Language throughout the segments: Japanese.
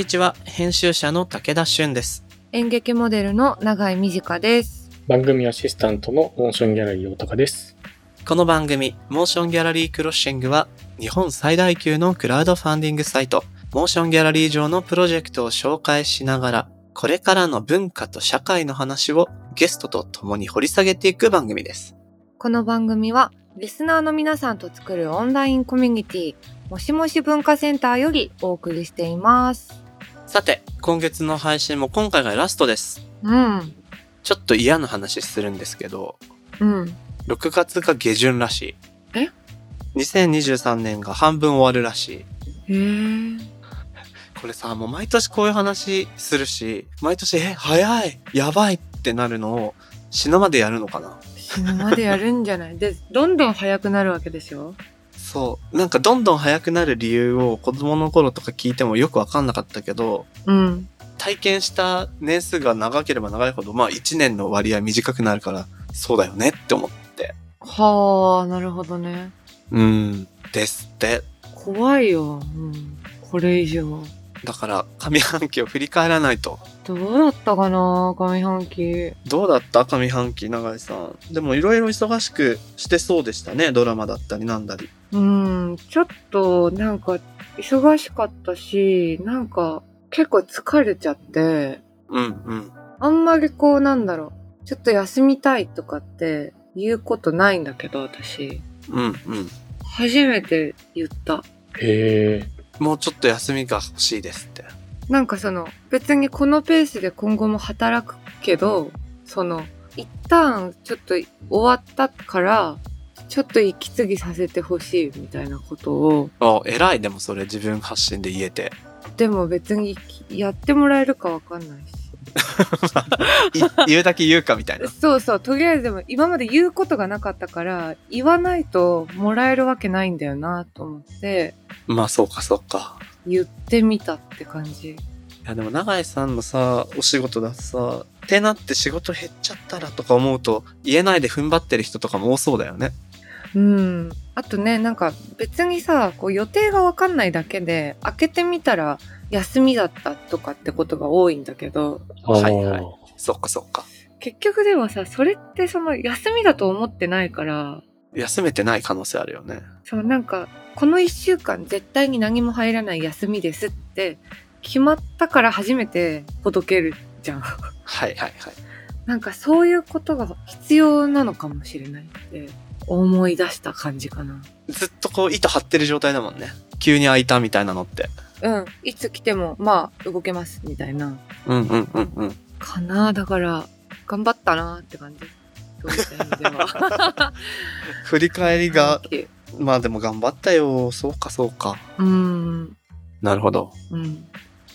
こんにちは、編集者の武田俊です。俳優・モデルの永井美智香です。番組アシスタントのモーションギャラリー大高です。この番組、モーションギャラリークロッシングは、日本最大級のクラウドファンディングサイト、モーションギャラリー上のプロジェクトを紹介しながら、これからの文化と社会の話をゲストと共に掘り下げていく番組です。この番組はリスナーの皆さんと作るオンラインコミュニティもしもし文化センターよりお送りしています。さて、今月の配信も今回がラストです。うん。ちょっと嫌な話するんですけど、うん。6月が下旬らしい。え ?2023 年が半分終わるらしい。へえ。これさ、もう毎年こういう話するし、毎年、え、早いやばいってなるのを死ぬまでやるのかな？死ぬまでやるんじゃない？で、どんどん早くなるわけでしょ？そう。なんかどんどん早くなる理由を子供の頃とか聞いてもよくわかんなかったけど、うん。体験した年数が長ければ長いほど、まあ1年の割合短くなるから、そうだよねって思って。はあ、なるほどね。うん。ですって。怖いよ。うん。これ以上。だから上半期を振り返らないと。どうだったかな上半期。どうだった？上半期、永井さん。でもいろいろ忙しくしてそうでしたね。ドラマだったりなんだり。うん、ちょっとなんか忙しかったし、なんか結構疲れちゃって、うんうん。あんまりこうなんだろう、ちょっと休みたいとかって言うことないんだけど、私。うんうん。初めて言った。へえ。もうちょっと休みが欲しいですって。なんかその、別にこのペースで今後も働くけど、その、一旦ちょっと終わったから、ちょっと息継ぎさせてほしいみたいなことを、あ、偉い。でもそれ自分発信で言えて。でも別にやってもらえるかわかんないし。い言うだけ言うかみたいな。そうそう、とりあえずでも今まで言うことがなかったから、言わないともらえるわけないんだよなと思って、まあそうかそうか。言ってみたって感じ。いやでも永井さんのさ、お仕事だとさ、ってなって仕事減っちゃったらとか思うと、言えないで踏ん張ってる人とかも多そうだよね。うん。あとね、なんか別にさ、こう予定がわかんないだけで、開けてみたら休みだったとかってことが多いんだけど、はいはいそっかそっか。結局でもさ、それってその休みだと思ってないから、休めてない可能性あるよね。そうなんか、この一週間絶対に何も入らない休みですって決まったから初めて届けるじゃん。はいはいはい。なんかそういうことが必要なのかもしれないって思い出した感じかな。ずっとこう糸張ってる状態だもんね。急に開いたみたいなのって。うん。いつ来てもまあ動けますみたいな。うんうんうんうん。かなだから頑張ったなって感じ。そういった意味では。振り返りが、まあでも頑張ったよ。そうかそうか。うん。なるほど。うん。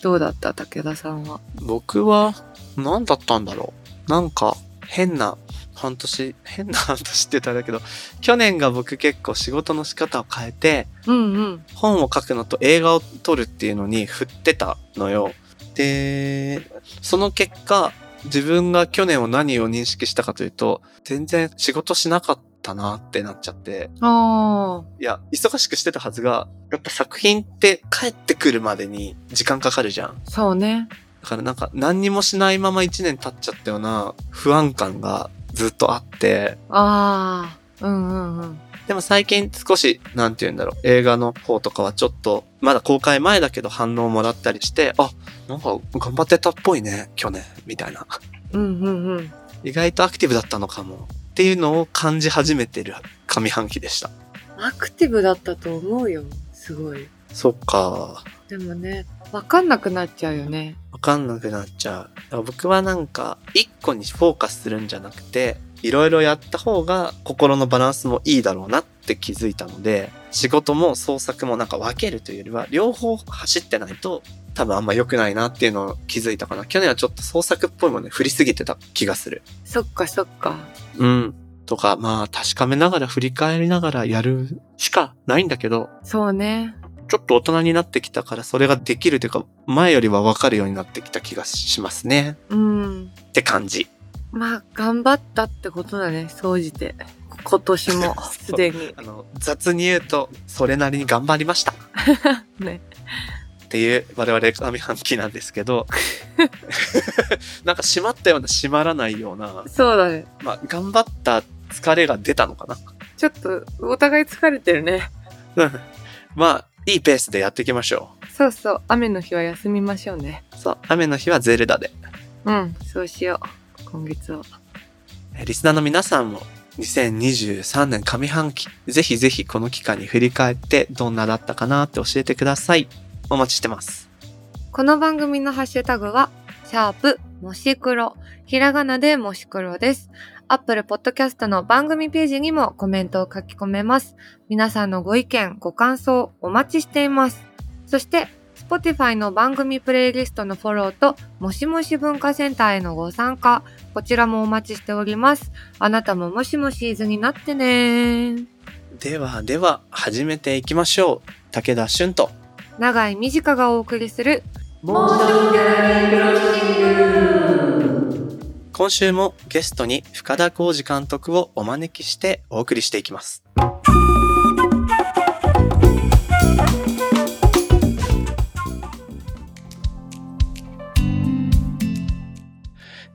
どうだった武田さんは？僕は、何だったんだろう。なんか、変な半年、変な半年って言ったらあれだけど、去年が僕結構仕事の仕方を変えて、うんうん。本を書くのと映画を撮るっていうのに振ってたのよ。で、その結果、自分が去年を何を認識したかというと、全然仕事しなかったなってなっちゃって、ああ。いや、忙しくしてたはずが、やっぱ作品って帰ってくるまでに時間かかるじゃん。そうね。だからなんか何にもしないまま1年経っちゃったような不安感がずっとあって、ああ。うんうんうん。でも最近少し、なんて言うんだろう、映画の方とかはちょっと、まだ公開前だけど反応をもらったりして、あ、なんか頑張ってたっぽいね、去年、みたいな。うんうんうん。意外とアクティブだったのかも。っていうのを感じ始めてる上半期でした。アクティブだったと思うよ。すごい。そっか。でもね、わかんなくなっちゃうよね。わかんなくなっちゃう。僕はなんか、一個にフォーカスするんじゃなくて、いろいろやった方が心のバランスもいいだろうなって気づいたので、仕事も創作もなんか分けるというよりは、両方走ってないと、多分あんま良くないなっていうのを気づいたかな。去年はちょっと創作っぽいものに振りすぎてた気がする。そっかそっか。うん。とか、まあ確かめながら振り返りながらやるしかないんだけど、そうね。ちょっと大人になってきたからそれができるというか、前よりは分かるようになってきた気がしますね。うん。って感じ。まあ、頑張ったってことだね、総じて。今年も、すでに。あの、雑に言うと、それなりに頑張りました。ね。っていう我々上半期なんですけど なんか閉まったような閉まらないような、そうだね。まあ、頑張った疲れが出たのかな。ちょっと、お互い疲れてるね。うんまあ、いいペースでやっていきましょそうそう。雨の日は休みましょうね。う。そう、雨の日はゼルダで。うん、そうしよう。今月は。えリスナーの皆さんも2023年上半期、ぜひぜひこの期間に振り返ってどんなだったかなって教えてください。お待ちしてます。この番組のハッシュタグは、シャープ、もし黒、ひらがなでもし黒です。アップルポッドキャストの番組ページにもコメントを書き込めます。皆さんのご意見、ご感想お待ちしています。そして、Spotify の番組プレイリストのフォローと、もしもし文化センターへのご参加、こちらもお待ちしております。あなたももしもしーずになってねではでは、始めていきましょう。武田俊と。長井美智香がお送りする、今週もゲストに深田浩二監督をお招きしてお送りしていきます。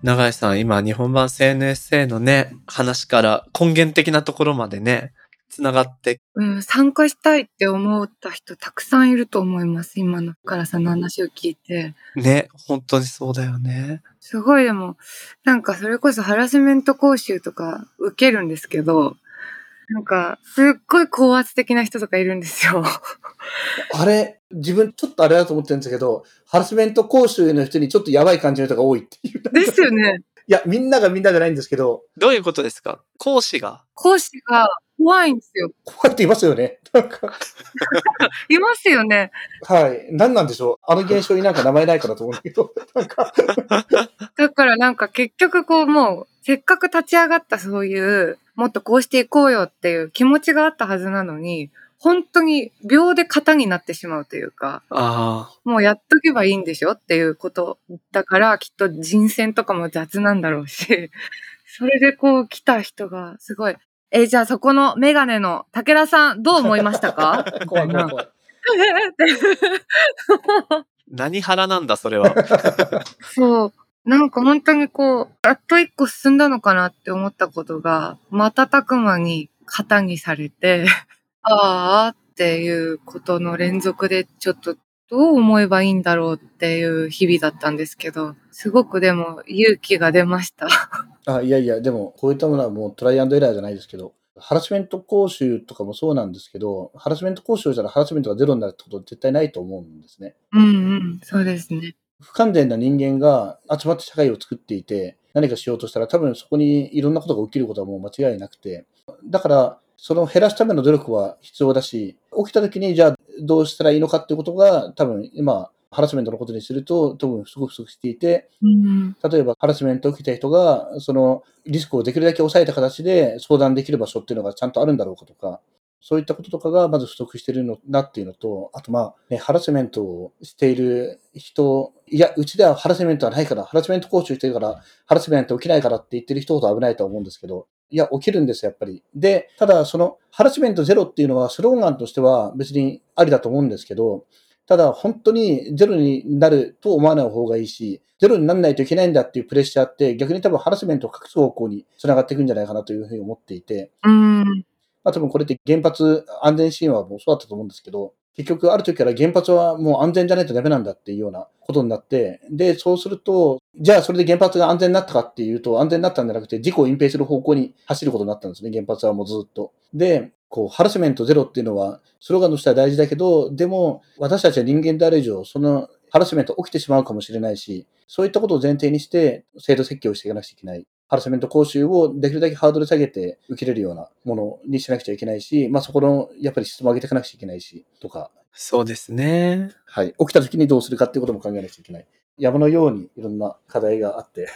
永井さん、今、日本版 CNSA のね、話から根源的なところまでね、つながって、うん、参加したいって思った人たくさんいると思います。今のからさんの話を聞いて。ね、本当にそうだよね。すごいでも、なんかそれこそハラスメント講習とか受けるんですけど、なんか、すっごい高圧的な人とかいるんですよ。あれ、自分ちょっとあれだと思ってるんですけど、ハラスメント講習の人にちょっとやばい感じの人が多いっていう。ですよね。いや、みんながみんなじゃないんですけど、どういうことですか？講師が？講師が怖いんですよ。こうやっていますよね。なんか、いますよね。はい。何なんでしょう？あの現象になんか名前ないかなと思うんだけど、なんか、だからなんか結局こうもう、せっかく立ち上がったそういう、もっとこうしていこうよっていう気持ちがあったはずなのに、本当に秒で型になってしまうというか、あもうやっとけばいいんでしょっていうことだから、きっと人選とかも雑なんだろうし、それでこう来た人がすごい、え、じゃあそこのメガネの武田さんどう思いましたか？怖い怖い怖い。あ。何腹なんだ、それは。そう。なんか本当にこう、やっと一個進んだのかなって思ったことが、瞬く間に型にされて、ああっていうことの連続で、ちょっとどう思えばいいんだろうっていう日々だったんですけど、すごくでも勇気が出ました。あ、いやいや、でも、こういったものはもうトライアンドエラーじゃないですけど、ハラスメント講習とかもそうなんですけど、ハラスメント講習をしたらハラスメントがゼロになるってことは絶対ないと思うんですね。うんうん、そうですね。不完全な人間が集まって社会を作っていて、何かしようとしたら多分そこにいろんなことが起きることはもう間違いなくて、だから、その減らすための努力は必要だし、起きた時にじゃあどうしたらいいのかっていうことが多分今、ハラスメントのことにすると多分すごく不足していて、うん、例えばハラスメントを受けた人が、そのリスクをできるだけ抑えた形で相談できる場所っていうのがちゃんとあるんだろうかとか、そういったこととかがまず不足してるのなっていうのと、あとまあ、ね、ハラスメントをしている人、いや、うちではハラスメントはないから、ハラスメント講習してるから、ハラスメント起きないからって言ってる人ほど危ないとは思うんですけど、いや、起きるんです、やっぱり。で、ただ、その、ハラスメントゼロっていうのは、スローガンとしては別にありだと思うんですけど、ただ、本当にゼロになると思わない方がいいし、ゼロにならないといけないんだっていうプレッシャーって、逆に多分ハラスメントを隠す方向につながっていくんじゃないかなというふうに思っていて、うん、まあ多分これって原発安全神話もそうだったと思うんですけど、結局ある時から原発はもう安全じゃないとダメなんだっていうようなことになって、で、そうすると、じゃあそれで原発が安全になったかっていうと、安全になったんじゃなくて事故を隠蔽する方向に走ることになったんですね、原発はもうずっと。で、こう、ハラスメントゼロっていうのは、スローガンとしては大事だけど、でも、私たちは人間である以上、そのハラスメント起きてしまうかもしれないし、そういったことを前提にして、制度設計をしていかなくちゃいけない。ハラスメント講習をできるだけハードル下げて受けれるようなものにしなくちゃいけないし、まあそこの、やっぱり質も上げていかなくちゃいけないし、とか、そうですね。はい。起きた時にどうするかっていうことも考えなくちゃいけない。山のようにいろんな課題があって。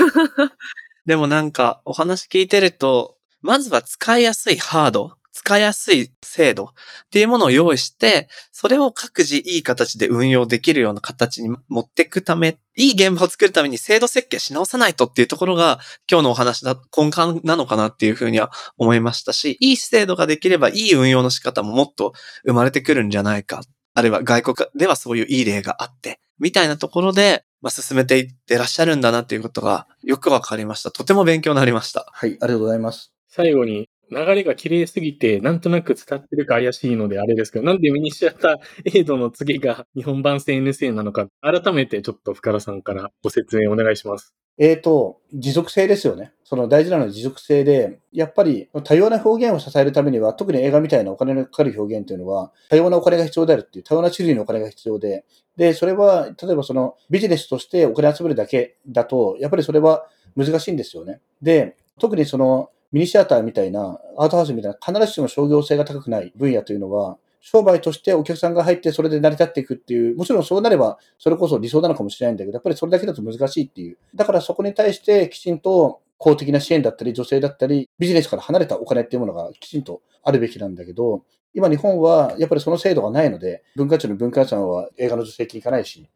でもなんか、お話聞いてると、まずは使いやすいハード、使いやすい制度っていうものを用意して、それを各自いい形で運用できるような形に持っていくため、いい現場を作るために制度設計し直さないとっていうところが今日のお話だ、根幹なのかなっていうふうには思いましたし、いい制度ができればいい運用の仕方ももっと生まれてくるんじゃないか。あるいは外国ではそういういい例があって、みたいなところで、まあ、進めていってらっしゃるんだなっていうことがよくわかりました。とても勉強になりました。はい、ありがとうございます。最後に、流れが綺麗すぎて、なんとなく伝ってるか怪しいのであれですけど、なんでミニシアターエイドの次が日本版 CNSA なのか、改めてちょっと深田さんからご説明お願いします。えーと、持続性ですよね。その大事なのは持続性で、やっぱり多様な表現を支えるためには、特に映画みたいなお金のかかる表現というのは、多様なお金が必要であるっていう、多様な種類のお金が必要で、で、それは、例えばそのビジネスとしてお金集めるだけだと、やっぱりそれは難しいんですよね。で、特にそのミニシアターみたいな、アートハウスみたいな、必ずしも商業性が高くない分野というのは、商売としてお客さんが入ってそれで成り立っていくっていう、もちろんそうなればそれこそ理想なのかもしれないんだけど、やっぱりそれだけだと難しいっていう。だからそこに対してきちんと公的な支援だったり、女性だったり、ビジネスから離れたお金っていうものがきちんとあるべきなんだけど、今日本はやっぱりその制度がないので、文化庁の文化予算は映画の助成金いかないし、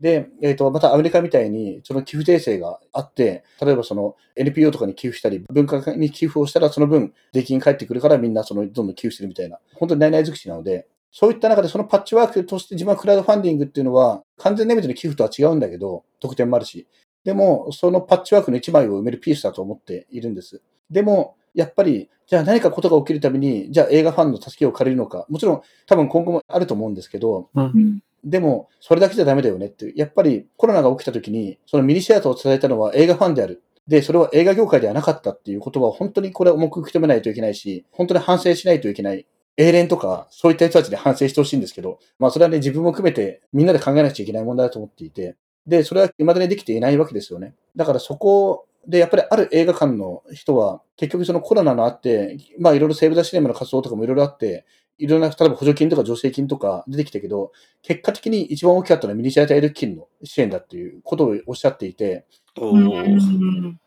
で、えっ、と、またアメリカみたいに、その寄付訂正があって、例えばその NPO とかに寄付したり、文化に寄付をしたらその分、税金返ってくるからみんなそのどんどん寄付してるみたいな、本当に内々尽くしなので、そういった中でそのパッチワークとして自分はクラウドファンディングっていうのは、完全な意味での寄付とは違うんだけど、特典もあるし。でも、そのパッチワークの一枚を埋めるピースだと思っているんです。でも、やっぱり、じゃあ何かことが起きるたびに、じゃあ映画ファンの助けを借りるのか、もちろん多分今後もあると思うんですけど、うんでも、それだけじゃダメだよねって。やっぱりコロナが起きた時に、そのミニシアターを伝えたのは映画ファンである。で、それは映画業界ではなかったっていうことは本当にこれ重く受け止めないといけないし、本当に反省しないといけない。英連とか、そういった人たちで反省してほしいんですけど、まあそれはね、自分も含めてみんなで考えなくちゃいけない問題だと思っていて、で、それは未だにできていないわけですよね。だからそこで、やっぱりある映画館の人は、結局そのコロナのあって、まあいろいろセーブ・ザ・シネマの活動とかもいろいろあって、いろんな、例えば補助金とか助成金とか出てきたけど、結果的に一番大きかったのはミニシアターエルキンの支援だっていうことをおっしゃっていて、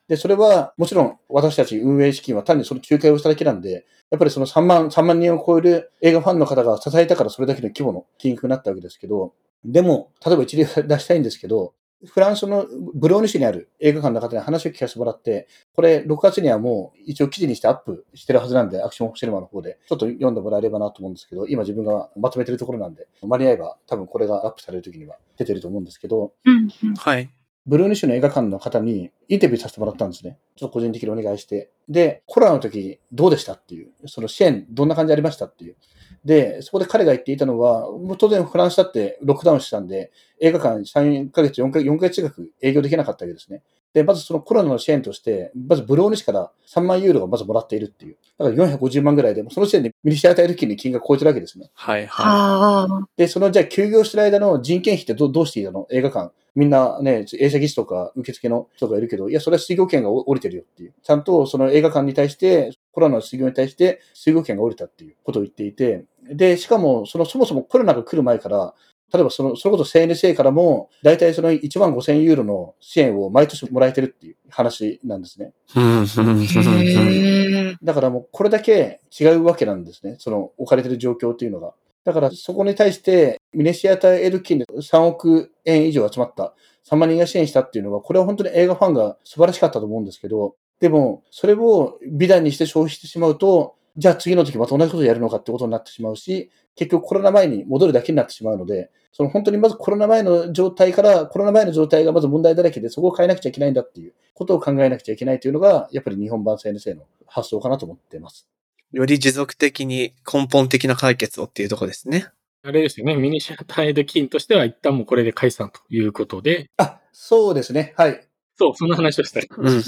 で、それはもちろん私たち運営資金は単にその仲介をしただけなんで、やっぱりその3万、3万人を超える映画ファンの方が支えたからそれだけの規模の金額になったわけですけど、でも、例えば一例出したいんですけど、フランスのブローニュ市にある映画館の方に話を聞かせてもらって、これ6月にはもう一応記事にしてアップしてるはずなんで、アクションシネマの方で、ちょっと読んでもらえればなと思うんですけど、今自分がまとめてるところなんで、間に合えば多分これがアップされる時には出てると思うんですけど、うんうんはい。ブルーニッシュの映画館の方にインタビューさせてもらったんですね。ちょっと個人的にお願いして。で、コロナの時どうでしたっていう、その支援どんな感じありましたっていう。で、そこで彼が言っていたのは、もう当然フランスだってロックダウンしてたんで、映画館3ヶ月、4ヶ月、4ヶ月近く営業できなかったわけですね。で、まずそのコロナの支援として、まずブローニュ市から3万ユーロがまずもらっているっていう。だから450万ぐらいで、その時点でミニシアタール金に金が超えてるわけですね。はいはああ。で、そのじゃあ休業してる間の人件費ってどどうしていいの？映画館。みんなね、映写技師とか受付の人がいるけど、いや、それは水業権が降りてるよっていう。ちゃんとその映画館に対して、コロナの水業に対して水業権が降りたっていうことを言っていて、で、しかも、そのそもそもコロナが来る前から、例えばその、それこそ CNSA からも、だいたいその1万5千ユーロの支援を毎年もらえてるっていう話なんですね。だからもうこれだけ違うわけなん。ですね。その置かれてる状況っていうのが。だからそこに対してミネシアターエルキンで3億円以上集まった3万人が支援したっていうのは、これは本当に映画ファンが素晴らしかったと思うんですけど、でもそれを美談にして消費してしまうと、じゃあ次の時また同じことをやるのかってことになってしまうし、結局コロナ前に戻るだけになってしまうので、その本当にまずコロナ前の状態から、コロナ前の状態がまず問題だらけで、そこを変えなくちゃいけないんだっていうことを考えなくちゃいけないというのが、やっぱり日本版 CNC の発想かなと思っています。より持続的に根本的な解決をっていうところですね。あれですよね。ミニシアターエイド金としては一旦もうこれで解散ということで、あ、そうですね。はい。そう、その話をしたい。うん。うん。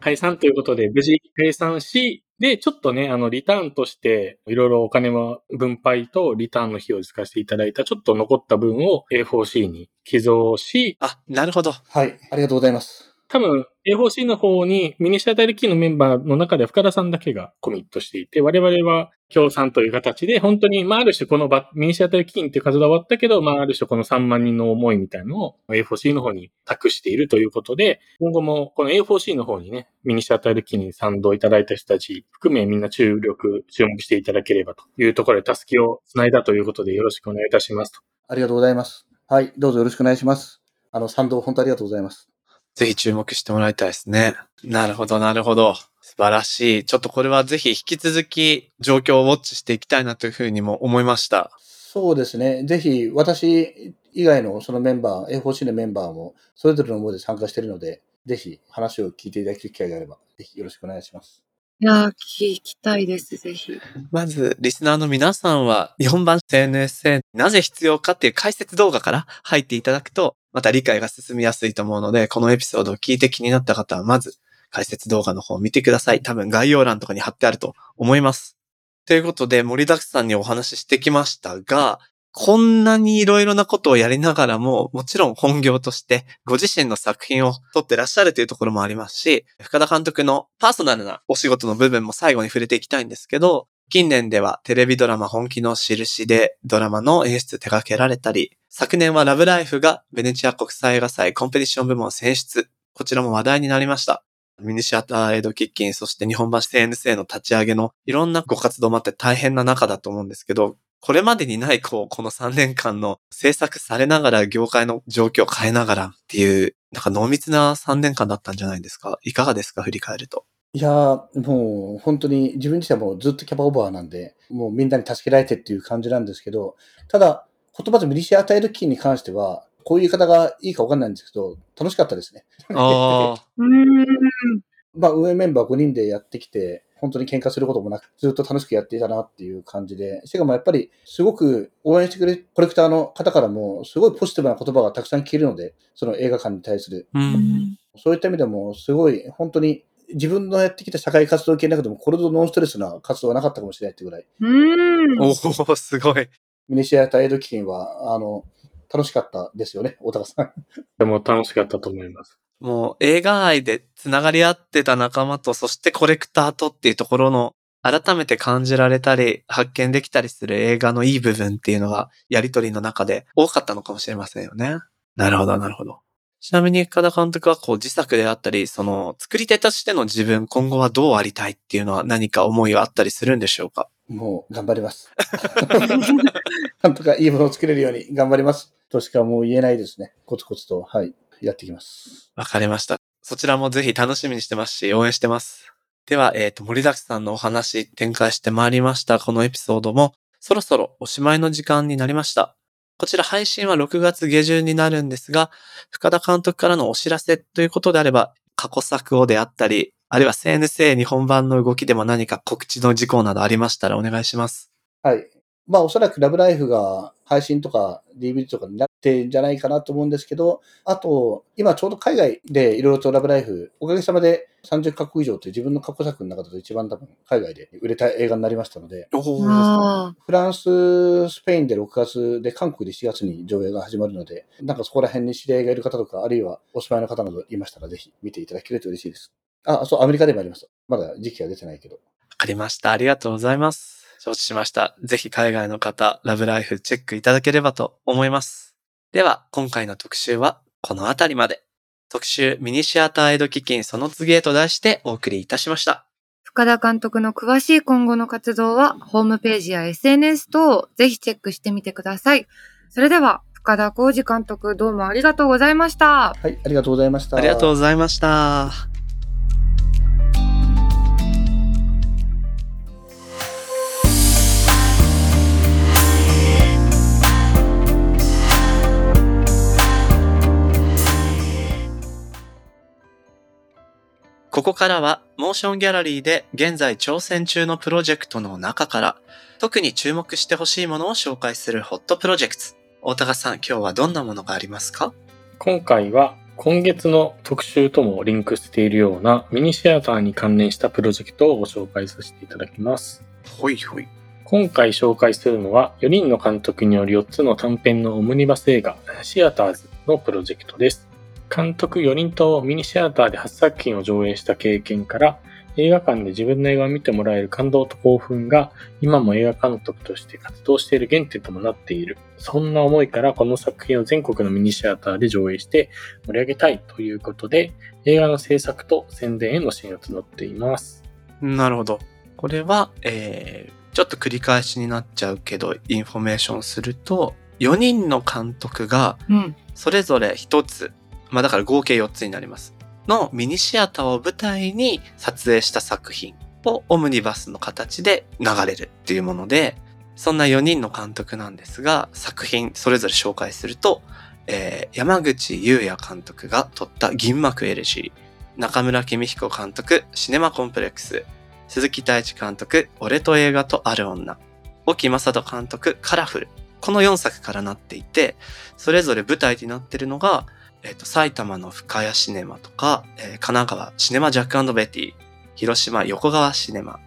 解散ということで、無事解散し、で、ちょっとね、あの、リターンとして、いろいろお金も分配とリターンの費用を使わせていただいた、ちょっと残った分を A4C に寄贈し、あ、なるほど。はい。ありがとうございます。多分 A4C の方にミニシアタールキーのメンバーの中で深田さんだけがコミットしていて、我々は協賛という形で、本当に、まあ、ある種このバミニシアタールキーっていう数が終わったけど、まあ、ある種この3万人の思いみたいのを A4C の方に託しているということで、今後もこの A4C の方にね、ミニシアタールキーに賛同いただいた人たち含めみんな注力、注目していただければというところで、助けをつないだということでよろしくお願いいたしますと。ありがとうございます。はい。どうぞよろしくお願いします。あの、賛同本当ありがとうございます。ぜひ注目してもらいたいですね。なるほど、なるほど。素晴らしい。ちょっとこれはぜひ引き続き状況をウォッチしていきたいなというふうにも思いました。そうですね。ぜひ、私以外のそのメンバー、A4C のメンバーも、それぞれの思いで参加しているので、ぜひ話を聞いていただける機会があれば、ぜひよろしくお願いします。いやー、聞きたいです、ぜひ。まず、リスナーの皆さんは、日本版 CNSA なぜ必要かっていう解説動画から入っていただくと、また理解が進みやすいと思うので、このエピソードを聞いて気になった方は、まず、解説動画の方を見てください。多分概要欄とかに貼ってあると思います。ということで、盛りだくさんにお話ししてきましたが、こんなにいろいろなことをやりながらも、もちろん本業としてご自身の作品を撮ってらっしゃるというところもありますし、深田監督のパーソナルなお仕事の部分も最後に触れていきたいんですけど、近年ではテレビドラマ本気の印でドラマの演出手掛けられたり、昨年はラブライフがベネチア国際映画祭コンペティション部門選出。こちらも話題になりました。ミニシアターエイドキッキン、そして日本橋 CNC の立ち上げのいろんなご活動もあって大変な中だと思うんですけど、これまでにない、こう、この3年間の制作されながら業界の状況を変えながらっていう、なんか濃密な3年間だったんじゃないですか？いかがですか振り返ると。いやー、もう本当に自分自身はもうずっとキャパオーバーなんで、もうみんなに助けられてっていう感じなんですけど、ただ、言葉でミリシアタイルキーに関しては、こういう言い方がいいかわかんないんですけど、楽しかったですね。ああ。うーん。まあ、運営メンバー5人でやってきて、本当に喧嘩することもなく、ずっと楽しくやっていたなっていう感じで、しかもやっぱり、すごく応援してくれるコレクターの方からも、すごいポジティブな言葉がたくさん聞けるので、その映画館に対する。うん。そういった意味でも、すごい、本当に、自分のやってきた社会活動系の中でも、これほどノンストレスな活動はなかったかもしれないってぐらい、うーん。おおすごい。ミニシアターエイド基金は、あの、楽しかったですよね、大高さん。でも楽しかったと思います。もう映画愛で繋がり合ってた仲間と、そしてコレクターとっていうところの、改めて感じられたり、発見できたりする映画のいい部分っていうのが、やりとりの中で多かったのかもしれませんよね。なるほど、なるほど。ちなみに、深田監督はこう自作であったり、その作り手としての自分、今後はどうありたいっていうのは何か思いはあったりするんでしょうか？もう、頑張ります。なんとかいいものを作れるように頑張ります。としかもう言えないですね。コツコツと、はい、やっていきます。わかりました。そちらもぜひ楽しみにしてますし、応援してます。では、えっ、と、森崎さんのお話展開してまいりました。このエピソードも、そろそろおしまいの時間になりました。こちら配信は6月下旬になるんですが、深田監督からのお知らせということであれば、過去作をであったり、あるいは CNC 日本版の動きでも何か告知の事項などありましたらお願いします。はい。まあ、おそらくラブライフが配信とか DVD とかになってんじゃないかなと思うんですけど、あと、今ちょうど海外でいろいろとラブライフ、おかげさまで30カ国以上という自分の過去作の中だと一番多分海外で売れた映画になりましたので、フランス、スペインで6月で、韓国で7月に上映が始まるので、なんかそこら辺に知り合いがいる方とか、あるいはお住まいの方などいましたら、ぜひ見ていただけると嬉しいです。あ、そう、アメリカでもあります。まだ時期は出てないけど。わかりました。ありがとうございます。承知しました。ぜひ海外の方、ラブライフチェックいただければと思います。では、今回の特集はこのあたりまで。特集ミニシアターエイド基金その次へと題してお送りいたしました。深田監督の詳しい今後の活動は、ホームページや SNS 等をぜひチェックしてみてください。それでは、深田浩二監督どうもありがとうございました。はい、ありがとうございました。ありがとうございました。ここからは、モーションギャラリーで現在挑戦中のプロジェクトの中から、特に注目してほしいものを紹介するホットプロジェクト。大高さん、今日はどんなものがありますか？今回は今月の特集ともリンクしているようなミニシアターに関連したプロジェクトをご紹介させていただきます。ほいほい。今回紹介するのは4人の監督による4つの短編のオムニバス映画シアターズのプロジェクトです。監督4人とミニシアターで初作品を上映した経験から映画館で自分の映画を見てもらえる感動と興奮が今も映画監督として活動している原点ともなっている。そんな思いからこの作品を全国のミニシアターで上映して盛り上げたいということで映画の制作と宣伝への支援を募っています。なるほど。これは、えー、ちょっと繰り返しになっちゃうけど、インフォメーションすると、4人の監督が、うん。それぞれ1つ、まあだから合計4つになります。のミニシアターを舞台に撮影した作品をオムニバスの形で流れるっていうもので、そんな4人の監督なんですが、作品それぞれ紹介すると、えー山口優也監督が撮った銀幕エレジー、中村公彦監督、シネマコンプレックス、鈴木太一監督、俺と映画とある女、沖正人監督、カラフル。この4作からなっていて、それぞれ舞台になってるのが、えっ、と、埼玉の深谷シネマとか、えー神奈川シネマジャックベティ、広島横川シネマ、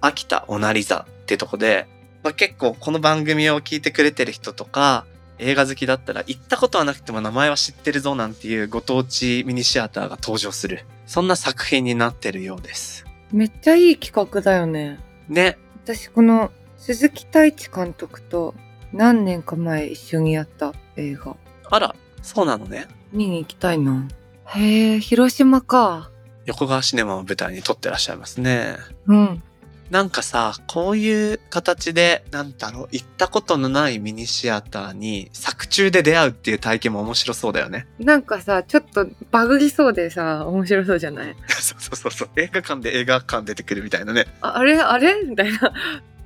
秋田おなり座ってとこで、まあ、結構この番組を聞いてくれてる人とか、映画好きだったら行ったことはなくても名前は知ってるぞなんていうご当地ミニシアターが登場する。そんな作品になってるようです。めっちゃいい企画だよね。ね。私この鈴木太一監督と何年か前一緒にやった映画あら、そうなのね。見に行きたいな。へえ、広島か。横川シネマを舞台に撮ってらっしゃいますね。うん。なんかさ、こういう形で、なんだろう、行ったことのないミニシアターに作中で出会うっていう体験も面白そうだよね。なんかさ、ちょっとバグりそうでさ、面白そうじゃない？そうそうそうそう。映画館で映画館出てくるみたいなね。ああれ？あれ？みたいな。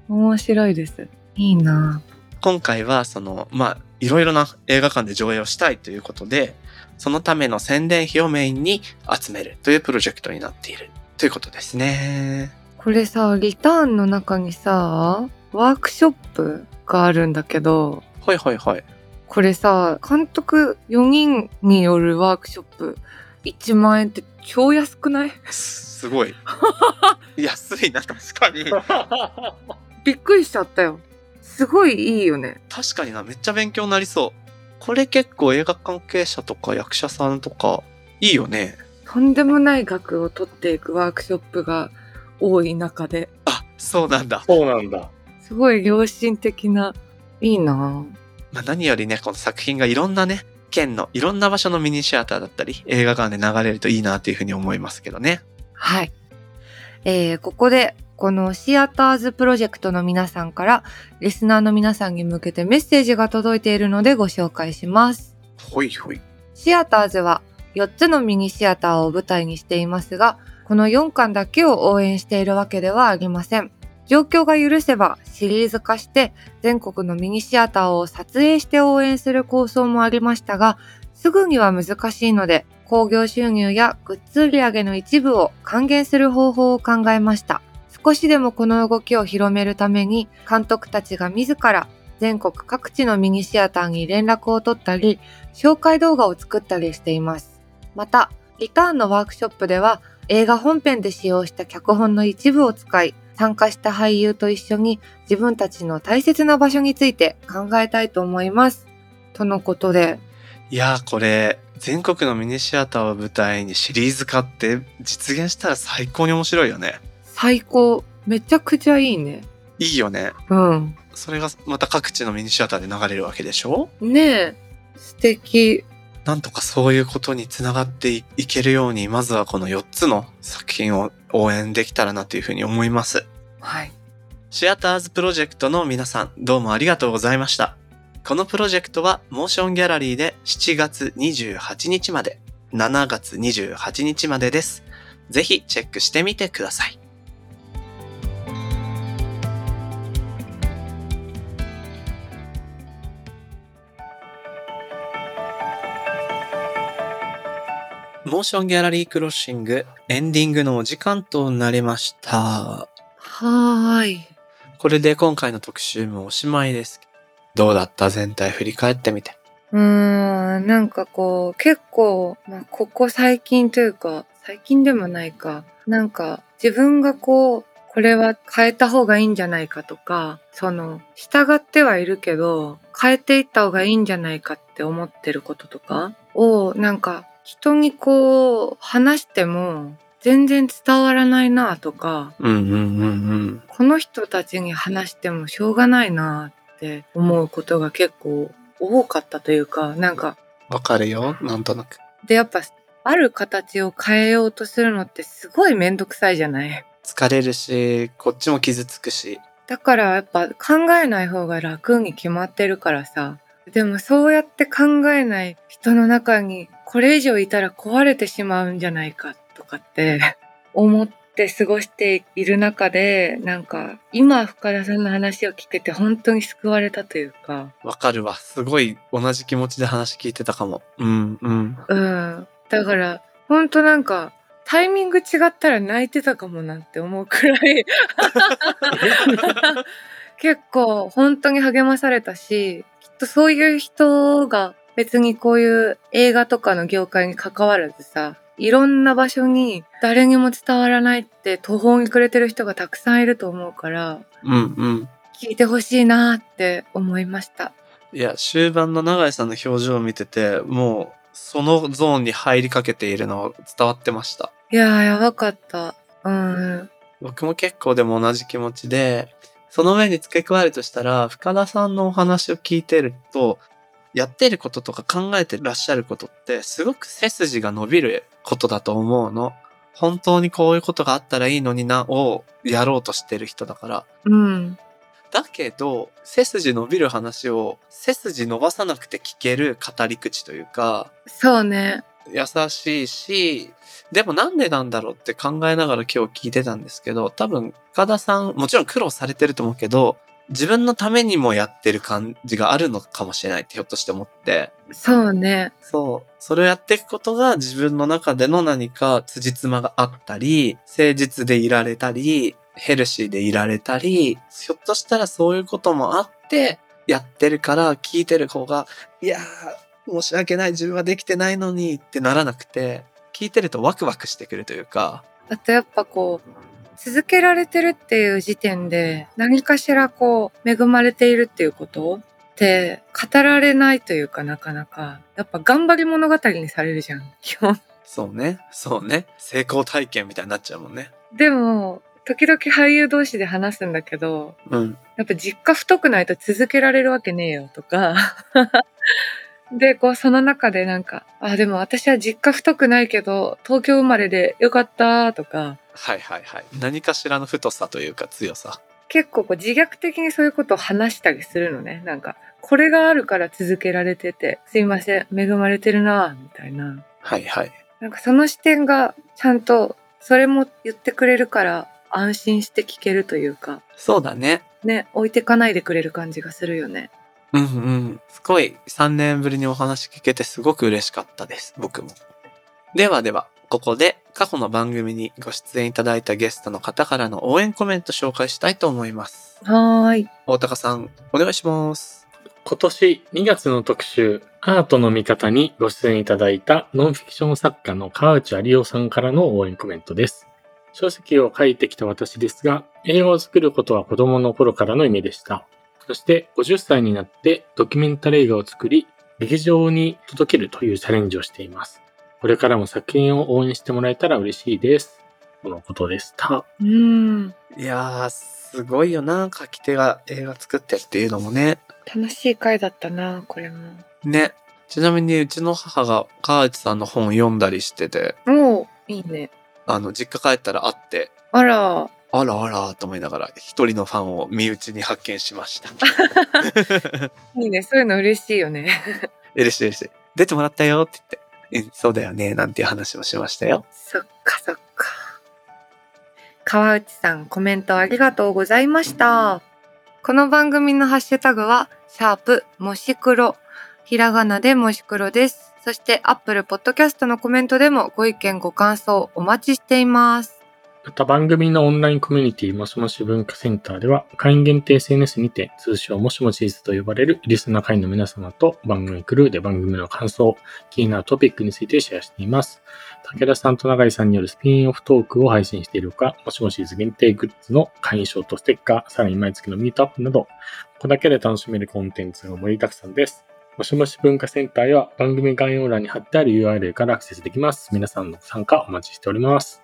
面白いです。いいな今回は、その、まあ、いろいろな映画館で上映をしたいということで、そのための宣伝費をメインに集めるというプロジェクトになっているということですね。これさ、リターンの中にさ、ワークショップがあるんだけど、はいはいはい。これさ、監督4人によるワークショップ1万円って超安くない？すごい。安いな、確かに。びっくりしちゃったよ。すごいいいよね。確かにな、めっちゃ勉強になりそう。これ結構映画関係者とか役者さんとか、いいよね。とんでもない額を取っていくワークショップが多い中で、あ、そうなんだ。そうなんだ。すごい良心的な、いいなぁまあ、何よりね、この作品がいろんなね、県のいろんな場所のミニシアターだったり、映画館で流れるといいなっていうふうに思いますけどね。はい。えー、ここで、このシアターズプロジェクトの皆さんから、リスナーの皆さんに向けてメッセージが届いているのでご紹介します。ほいほい。シアターズは4つのミニシアターを舞台にしていますが、この4巻だけを応援しているわけではありません。状況が許せばシリーズ化して全国のミニシアターを撮影して応援する構想もありましたが、すぐには難しいので、興行収入やグッズ売上の一部を還元する方法を考えました。少しでもこの動きを広めるために、監督たちが自ら全国各地のミニシアターに連絡を取ったり、紹介動画を作ったりしています。また、リターンのワークショップでは映画本編で使用した脚本の一部を使い、参加した俳優と一緒に自分たちの大切な場所について考えたいと思います。とのことで、いやーこれ、全国のミニシアターを舞台にシリーズ化って実現したら最高に面白いよね。最高。めちゃくちゃいいね。いいよね。うん。それがまた各地のミニシアターで流れるわけでしょ？ねえ。素敵。なんとかそういうことにつながっていいけるように、まずはこの4つの作品を応援できたらなというふうに思います。はい。シアターズプロジェクトの皆さん、どうもありがとうございました。このプロジェクトは、モーションギャラリーで7月28日まで、7月28日までです。ぜひチェックしてみてください。モーションギャラリークロッシングエンディングのお時間となりました。はーい。これで今回の特集もおしまいです。どうだった？全体振り返ってみて。うーん、なんかこう、結構、まあ、ここ最近というか、最近でもないか、なんか自分がこう、これは変えた方がいいんじゃないかとか、その、従ってはいるけど、変えていった方がいいんじゃないかって思ってることとかを、なんか、人にこう、話しても、全然伝わらないなとか、うんうんうんうん。この人たちに話してもしょうがないなって思うことが結構多かったというか、なんか、わかるよ、なんとなく。で、やっぱ、ある形を変えようとするのってすごいめんどくさいじゃない？疲れるし、こっちも傷つくし。だからやっぱ考えない方が楽に決まってるからさ。でもそうやって考えない人の中にこれ以上いたら壊れてしまうんじゃないかとかって 思っって過ごしている中で、なんか、今深田さんの話を聞けて本当に救われたというか、わかるわ。すごい同じ気持ちで話聞いてたかも。うん、うん。うん。だから、本当なんか、タイミング違ったら泣いてたかもなって思うくらい、結構本当に励まされたし、きっとそういう人が別にこういう映画とかの業界に関わらずさ、いろんな場所に誰にも伝わらないって途方に暮れてる人がたくさんいると思うから、うん、うん。聞いてほしいなって思いました。いや、終盤の永井さんの表情を見てて、もう、そのゾーンに入りかけているの伝わってました。いやー、やばかった。うん。僕も結構でも同じ気持ちで、その上に付け加えるとしたら、深田さんのお話を聞いてると、やってることとか考えてらっしゃることって、すごく背筋が伸びることだと思うの。本当にこういうことがあったらいいのにな、をやろうとしてる人だから。うん。だけど、背筋伸びる話を、背筋伸ばさなくて聞ける語り口というか、そうね。優しいし、でもなんでなんだろうって考えながら今日聞いてたんですけど、多分、深田さん、もちろん苦労されてると思うけど、自分のためにもやってる感じがあるのかもしれないってひょっとして思って、そうね。そう。それをやっていくことが自分の中での何か辻褄があったり、誠実でいられたり、ヘルシーでいられたり、ひょっとしたらそういうこともあって、やってるから聞いてる方が、いやー、申し訳ない、自分はできてないのにってならなくて、聞いてるとワクワクしてくるというか、あとやっぱこう、続けられてるっていう時点で、何かしらこう、恵まれているっていうことって、語られないというかなかなか、やっぱ頑張り物語にされるじゃん、基本。そうね、そうね、成功体験みたいになっちゃうもんね。でも、時々俳優同士で話すんだけど、うん。やっぱ実家太くないと続けられるわけねえよとか。で、こう、その中でなんか、あ、でも私は実家太くないけど、東京生まれでよかったとか、はいはいはい。何かしらの太さというか強さ。結構こう自虐的にそういうことを話したりするのね。なんか、これがあるから続けられてて、すいません、恵まれてるなみたいな。はいはい。なんかその視点がちゃんと、それも言ってくれるから安心して聞けるというか、そうだね。ね、置いてかないでくれる感じがするよね。うんうん。すごい3年ぶりにお話聞けてすごく嬉しかったです。僕も。ではでは、ここで過去の番組にご出演いただいたゲストの方からの応援コメント紹介したいと思います。はーい。大高さん、お願いします。今年2月の特集、アートの見方にご出演いただいたノンフィクション作家の川内有夫さんからの応援コメントです。書籍を書いてきた私ですが、映画を作ることは子供の頃からの夢でした。そして50歳になってドキュメンタリー映画を作り、劇場に届けるというチャレンジをしています。これからも作品を応援してもらえたら嬉しいです。とのことでした。うーん。いやー、すごいよな。書き手が映画作ってっていうのもね。楽しい回だったな、これも。ね。ちなみにうちの母が川内さんの本読んだりしてて、おういいね。あの、実家帰ったら会って、あら、あらあらと思いながら一人のファンを身内に発見しました。いいね。そういうの嬉しいよね。嬉しい嬉しい。出てもらったよって言って、うんそうだよね、なんていう話もしましたよ。そっかそっか。川内さん、コメントありがとうございました。この番組のハッシュタグは、シャープもし黒。ひらがなでもし黒です。そして、アップルポッドキャストのコメントでもご意見ご感想お待ちしています。また番組のオンラインコミュニティもしもし文化センターでは会員限定 SNS にて通称もしもしーずと呼ばれるリスナー会員の皆様と番組クルーで番組の感想、気になるトピックについてシェアしています。武田さんと永井さんによるスピンオフトークを配信しているほか、もしもしーず限定グッズの会員証とステッカー、さらに毎月のミートアップなど、ここだけで楽しめるコンテンツが盛りだくさんです。もしもし文化センターへは番組概要欄に貼ってある URL からアクセスできます。皆さんの参加お待ちしております。